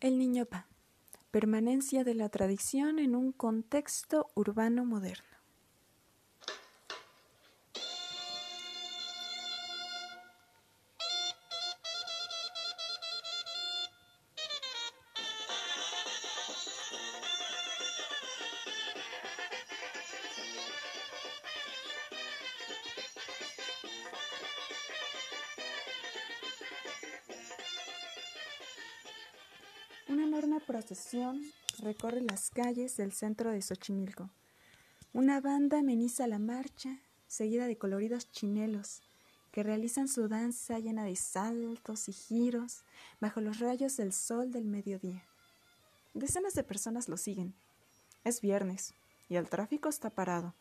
El Niñopa. Permanencia de la tradición en un contexto urbano moderno. Una enorme procesión recorre las calles del centro de Xochimilco. Una banda ameniza la marcha, seguida de coloridos chinelos, que realizan su danza llena de saltos y giros bajo los rayos del sol del mediodía. Decenas de personas lo siguen. Es viernes y el tráfico está parado.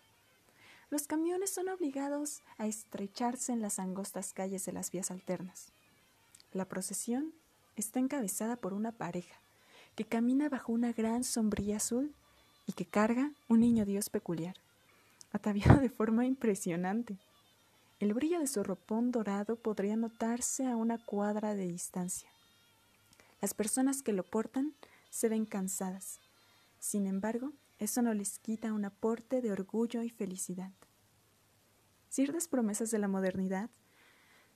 Los camiones son obligados a estrecharse en las angostas calles de las vías alternas. La procesión está encabezada por una pareja que camina bajo una gran sombrilla azul y que carga un niño Dios peculiar, ataviado de forma impresionante. El brillo de su ropón dorado podría notarse a una cuadra de distancia. Las personas que lo portan se ven cansadas. Sin embargo, eso no les quita un aporte de orgullo y felicidad. Ciertas promesas de la modernidad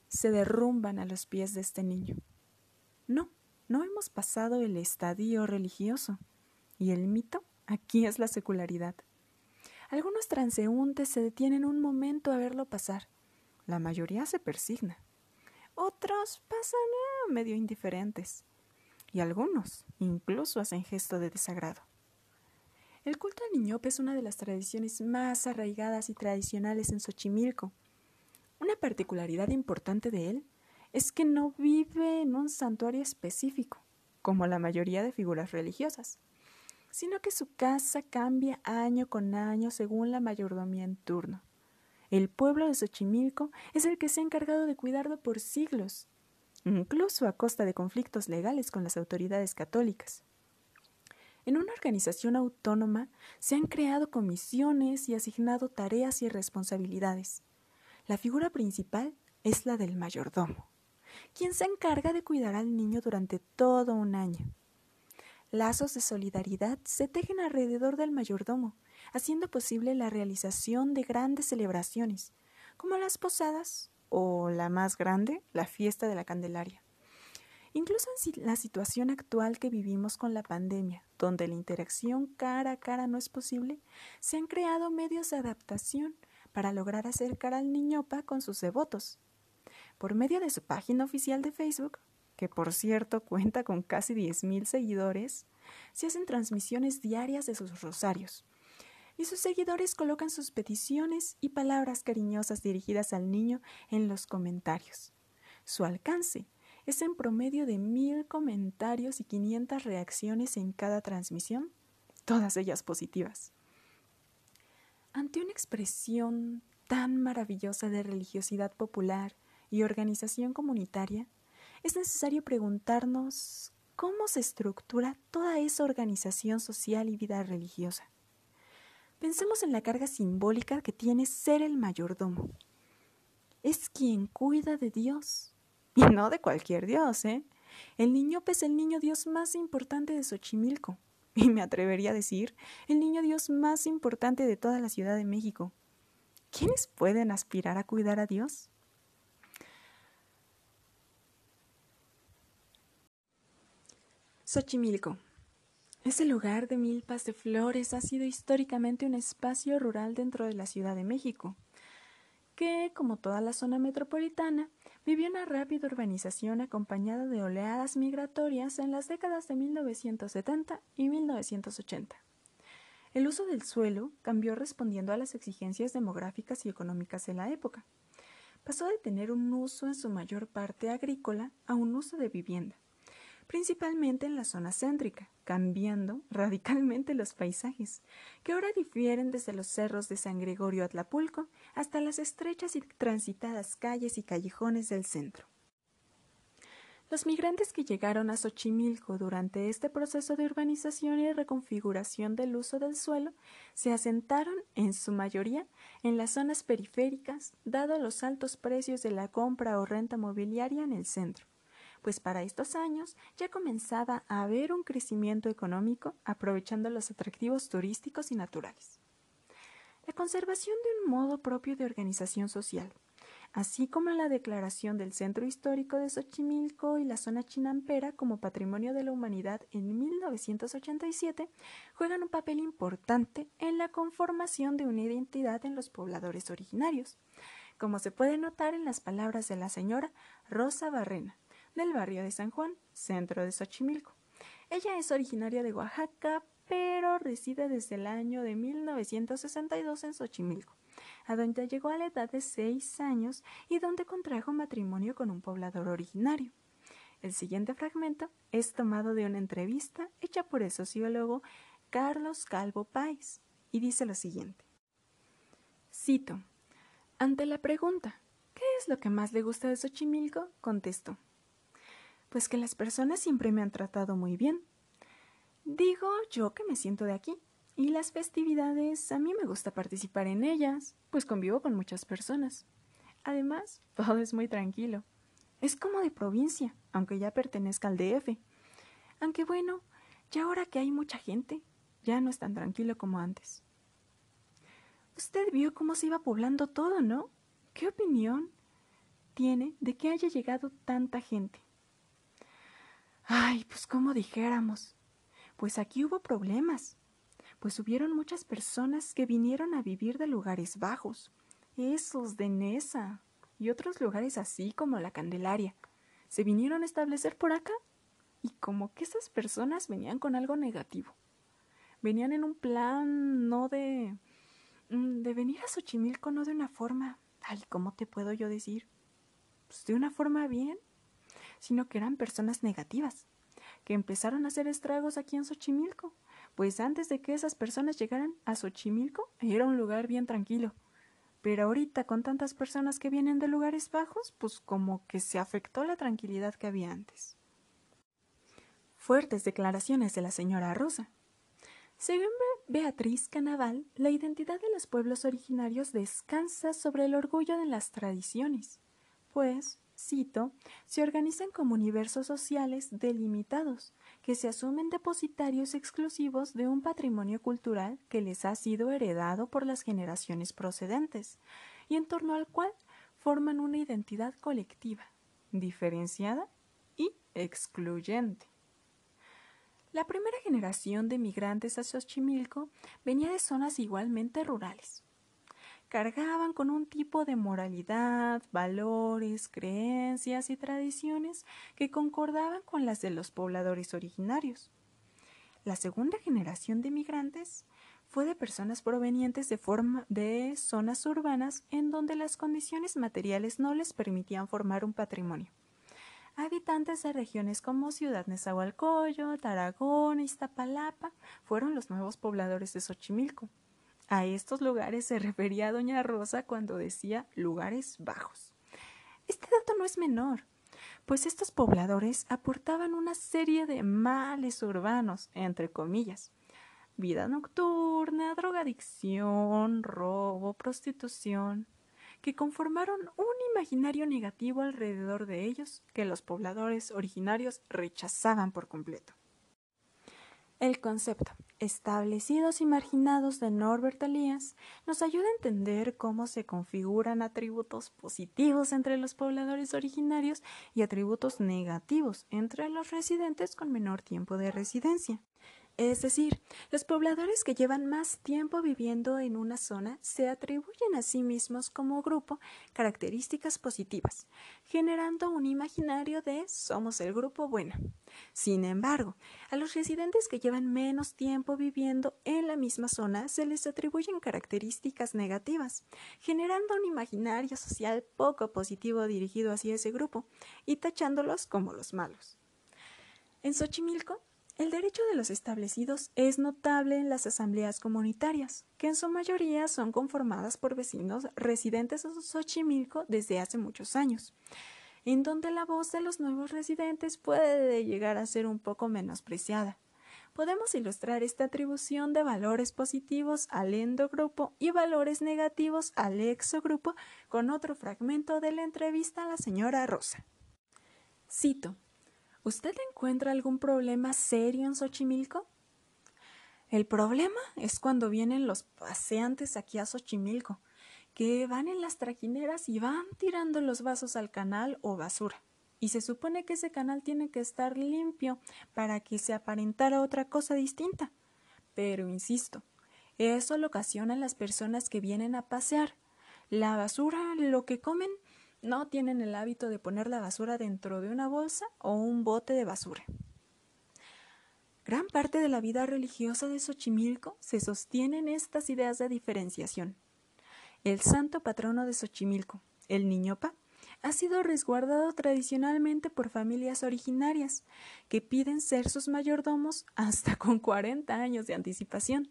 se derrumban a los pies de este niño. No, no hemos pasado el estadio religioso. Y el mito aquí es la secularidad. Algunos transeúntes se detienen un momento a verlo pasar. La mayoría se persigna. Otros pasan eh, medio indiferentes. Y algunos incluso hacen gesto de desagrado. El culto al niñope es una de las tradiciones más arraigadas y tradicionales en Xochimilco. Una particularidad importante de él es que no vive en un santuario específico, como la mayoría de figuras religiosas, sino que su casa cambia año con año según la mayordomía en turno. El pueblo de Xochimilco es el que se ha encargado de cuidarlo por siglos, incluso a costa de conflictos legales con las autoridades católicas. En una organización autónoma se han creado comisiones y asignado tareas y responsabilidades. La figura principal es la del mayordomo quien se encarga de cuidar al niño durante todo un año. Lazos de solidaridad se tejen alrededor del mayordomo, haciendo posible la realización de grandes celebraciones, como las posadas o la más grande, la fiesta de la Candelaria. Incluso en la situación actual que vivimos con la pandemia, donde la interacción cara a cara no es posible, se han creado medios de adaptación para lograr acercar al niñopa con sus devotos por medio de su página oficial de Facebook, que por cierto cuenta con casi 10.000 seguidores, se hacen transmisiones diarias de sus rosarios. Y sus seguidores colocan sus peticiones y palabras cariñosas dirigidas al niño en los comentarios. Su alcance es en promedio de mil comentarios y 500 reacciones en cada transmisión, todas ellas positivas. Ante una expresión tan maravillosa de religiosidad popular, y organización comunitaria, es necesario preguntarnos cómo se estructura toda esa organización social y vida religiosa. Pensemos en la carga simbólica que tiene ser el mayordomo. Es quien cuida de Dios. Y no de cualquier Dios, ¿eh? El niño es el niño Dios más importante de Xochimilco. Y me atrevería a decir, el niño Dios más importante de toda la Ciudad de México. ¿Quiénes pueden aspirar a cuidar a Dios? Xochimilco. Ese lugar de milpas de flores ha sido históricamente un espacio rural dentro de la Ciudad de México, que, como toda la zona metropolitana, vivió una rápida urbanización acompañada de oleadas migratorias en las décadas de 1970 y 1980. El uso del suelo cambió respondiendo a las exigencias demográficas y económicas de la época. Pasó de tener un uso en su mayor parte agrícola a un uso de vivienda principalmente en la zona céntrica, cambiando radicalmente los paisajes, que ahora difieren desde los cerros de San Gregorio Atlapulco hasta las estrechas y transitadas calles y callejones del centro. Los migrantes que llegaron a Xochimilco durante este proceso de urbanización y reconfiguración del uso del suelo se asentaron, en su mayoría, en las zonas periféricas, dado los altos precios de la compra o renta mobiliaria en el centro pues para estos años ya comenzaba a haber un crecimiento económico aprovechando los atractivos turísticos y naturales. La conservación de un modo propio de organización social, así como la declaración del Centro Histórico de Xochimilco y la zona chinampera como Patrimonio de la Humanidad en 1987, juegan un papel importante en la conformación de una identidad en los pobladores originarios, como se puede notar en las palabras de la señora Rosa Barrena, del barrio de San Juan, centro de Xochimilco. Ella es originaria de Oaxaca, pero reside desde el año de 1962 en Xochimilco a donde llegó a la edad de seis años y donde contrajo matrimonio con un poblador originario. El siguiente fragmento es tomado de una entrevista hecha por el sociólogo Carlos Calvo Páez y dice lo siguiente. Cito. Ante la pregunta, ¿qué es lo que más le gusta de Xochimilco? contestó. Pues que las personas siempre me han tratado muy bien. Digo yo que me siento de aquí, y las festividades, a mí me gusta participar en ellas, pues convivo con muchas personas. Además, todo es muy tranquilo. Es como de provincia, aunque ya pertenezca al DF. Aunque bueno, ya ahora que hay mucha gente, ya no es tan tranquilo como antes. Usted vio cómo se iba poblando todo, ¿no? ¿Qué opinión tiene de que haya llegado tanta gente? Ay, pues como dijéramos, pues aquí hubo problemas pues hubieron muchas personas que vinieron a vivir de lugares bajos, esos de Nesa y otros lugares así como la Candelaria. Se vinieron a establecer por acá y como que esas personas venían con algo negativo. Venían en un plan no de mm, de venir a Xochimilco no de una forma, ay, ¿cómo te puedo yo decir? Pues de una forma bien, sino que eran personas negativas, que empezaron a hacer estragos aquí en Xochimilco pues antes de que esas personas llegaran a Xochimilco era un lugar bien tranquilo. Pero ahorita con tantas personas que vienen de lugares bajos, pues como que se afectó la tranquilidad que había antes. Fuertes declaraciones de la señora Rosa. Según Beatriz Canaval, la identidad de los pueblos originarios descansa sobre el orgullo de las tradiciones, pues, cito, se organizan como universos sociales delimitados, que se asumen depositarios exclusivos de un patrimonio cultural que les ha sido heredado por las generaciones procedentes y en torno al cual forman una identidad colectiva, diferenciada y excluyente. La primera generación de migrantes a Xochimilco venía de zonas igualmente rurales, cargaban con un tipo de moralidad, valores, creencias y tradiciones que concordaban con las de los pobladores originarios. La segunda generación de migrantes fue de personas provenientes de, zonas urbanas en donde las condiciones materiales no les permitían formar un patrimonio. Habitantes de regiones como Ciudad Nezahualcóyotl, Tarragona, Iztapalapa fueron los nuevos pobladores de Xochimilco. A estos lugares se refería doña Rosa cuando decía lugares bajos. Este dato no es menor, pues estos pobladores aportaban una serie de males urbanos, entre comillas. Vida nocturna, drogadicción, robo, prostitución, que conformaron un imaginario negativo alrededor de ellos que los pobladores originarios rechazaban por completo. El concepto establecidos y marginados de Norbert Elias nos ayuda a entender cómo se configuran atributos positivos entre los pobladores originarios y atributos negativos entre los residentes con menor tiempo de residencia. Es decir, los pobladores que llevan más tiempo viviendo en una zona se atribuyen a sí mismos como grupo características positivas, generando un imaginario de somos el grupo bueno. Sin embargo, a los residentes que llevan menos tiempo viviendo en la misma zona se les atribuyen características negativas, generando un imaginario social poco positivo dirigido hacia ese grupo y tachándolos como los malos. En Xochimilco, el derecho de los establecidos es notable en las asambleas comunitarias, que en su mayoría son conformadas por vecinos residentes de Xochimilco desde hace muchos años, en donde la voz de los nuevos residentes puede llegar a ser un poco menospreciada. Podemos ilustrar esta atribución de valores positivos al endogrupo y valores negativos al exogrupo con otro fragmento de la entrevista a la señora Rosa. Cito ¿Usted encuentra algún problema serio en Xochimilco? El problema es cuando vienen los paseantes aquí a Xochimilco, que van en las trajineras y van tirando los vasos al canal o basura. Y se supone que ese canal tiene que estar limpio para que se aparentara otra cosa distinta. Pero insisto, eso lo ocasionan las personas que vienen a pasear. La basura, lo que comen, no tienen el hábito de poner la basura dentro de una bolsa o un bote de basura. Gran parte de la vida religiosa de Xochimilco se sostiene en estas ideas de diferenciación. El santo patrono de Xochimilco, el Niñopa, ha sido resguardado tradicionalmente por familias originarias, que piden ser sus mayordomos hasta con 40 años de anticipación.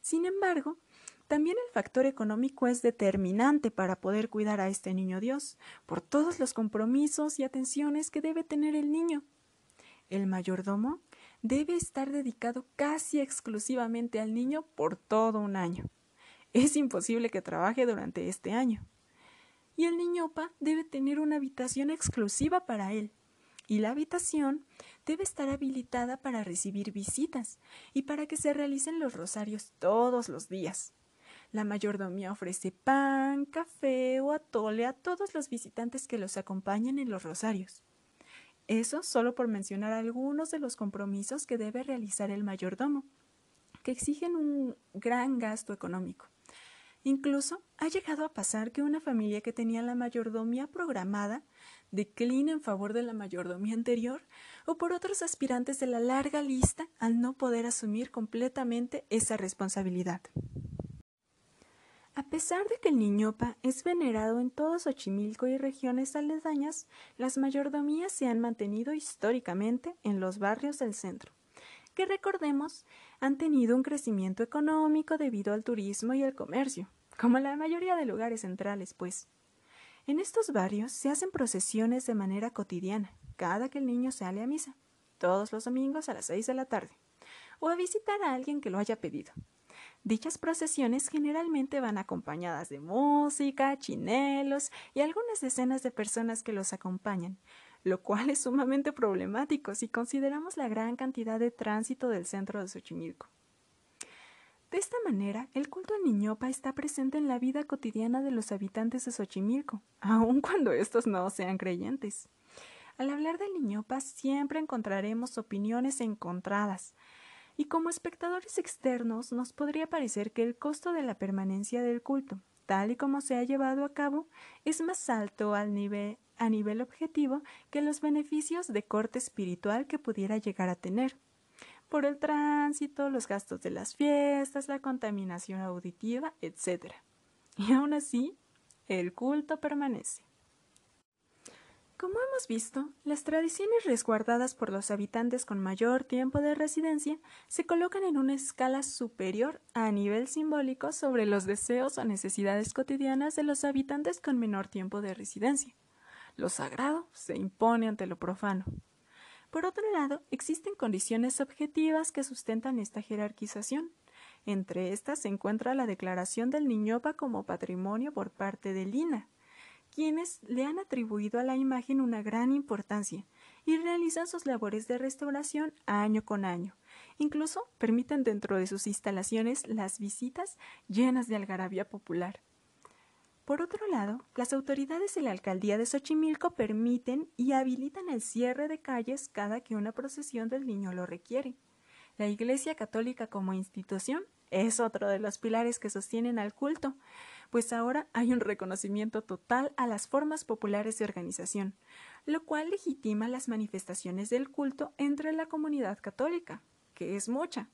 Sin embargo, también el factor económico es determinante para poder cuidar a este niño Dios, por todos los compromisos y atenciones que debe tener el niño. El mayordomo debe estar dedicado casi exclusivamente al niño por todo un año. Es imposible que trabaje durante este año. Y el niñopa debe tener una habitación exclusiva para él. Y la habitación debe estar habilitada para recibir visitas y para que se realicen los rosarios todos los días. La mayordomía ofrece pan, café o atole a todos los visitantes que los acompañan en los rosarios. Eso solo por mencionar algunos de los compromisos que debe realizar el mayordomo, que exigen un gran gasto económico. Incluso ha llegado a pasar que una familia que tenía la mayordomía programada decline en favor de la mayordomía anterior o por otros aspirantes de la larga lista al no poder asumir completamente esa responsabilidad. A pesar de que el niñopa es venerado en todo Xochimilco y regiones aledañas, las mayordomías se han mantenido históricamente en los barrios del centro, que recordemos han tenido un crecimiento económico debido al turismo y el comercio, como la mayoría de lugares centrales, pues. En estos barrios se hacen procesiones de manera cotidiana, cada que el niño sale a misa, todos los domingos a las seis de la tarde, o a visitar a alguien que lo haya pedido. Dichas procesiones generalmente van acompañadas de música, chinelos y algunas decenas de personas que los acompañan, lo cual es sumamente problemático si consideramos la gran cantidad de tránsito del centro de Xochimilco. De esta manera, el culto al Niñopa está presente en la vida cotidiana de los habitantes de Xochimilco, aun cuando estos no sean creyentes. Al hablar del Niñopa siempre encontraremos opiniones encontradas, y como espectadores externos nos podría parecer que el costo de la permanencia del culto, tal y como se ha llevado a cabo, es más alto a nivel objetivo que los beneficios de corte espiritual que pudiera llegar a tener. Por el tránsito, los gastos de las fiestas, la contaminación auditiva, etc. Y aún así, el culto permanece. Como hemos visto, las tradiciones resguardadas por los habitantes con mayor tiempo de residencia se colocan en una escala superior a nivel simbólico sobre los deseos o necesidades cotidianas de los habitantes con menor tiempo de residencia. Lo sagrado se impone ante lo profano. Por otro lado, existen condiciones objetivas que sustentan esta jerarquización. Entre estas se encuentra la declaración del Niñopa como patrimonio por parte del INA, quienes le han atribuido a la imagen una gran importancia y realizan sus labores de restauración año con año. Incluso permiten dentro de sus instalaciones las visitas llenas de algarabía popular. Por otro lado, las autoridades de la alcaldía de Xochimilco permiten y habilitan el cierre de calles cada que una procesión del niño lo requiere. La Iglesia Católica como institución es otro de los pilares que sostienen al culto, pues ahora hay un reconocimiento total a las formas populares de organización, lo cual legitima las manifestaciones del culto entre la comunidad católica, que es mucha,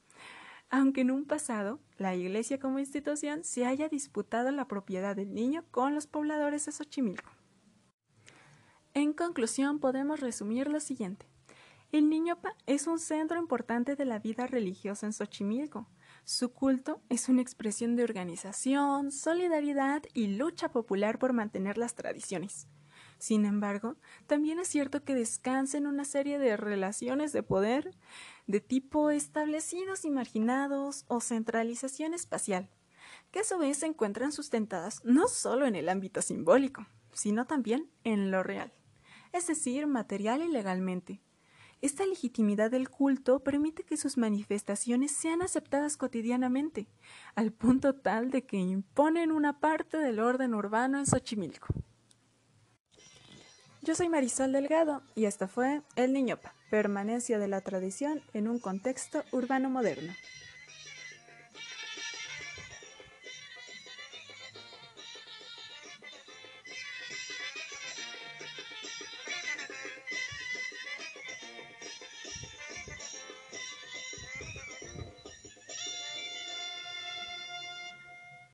aunque en un pasado la Iglesia como institución se haya disputado la propiedad del niño con los pobladores de Xochimilco. En conclusión, podemos resumir lo siguiente. El Niñopa es un centro importante de la vida religiosa en Xochimilco, su culto es una expresión de organización, solidaridad y lucha popular por mantener las tradiciones. Sin embargo, también es cierto que descansa en una serie de relaciones de poder de tipo establecidos y marginados o centralización espacial, que a su vez se encuentran sustentadas no solo en el ámbito simbólico, sino también en lo real, es decir, material y legalmente. Esta legitimidad del culto permite que sus manifestaciones sean aceptadas cotidianamente, al punto tal de que imponen una parte del orden urbano en Xochimilco. Yo soy Marisol Delgado y esto fue El Niñopa, permanencia de la tradición en un contexto urbano moderno.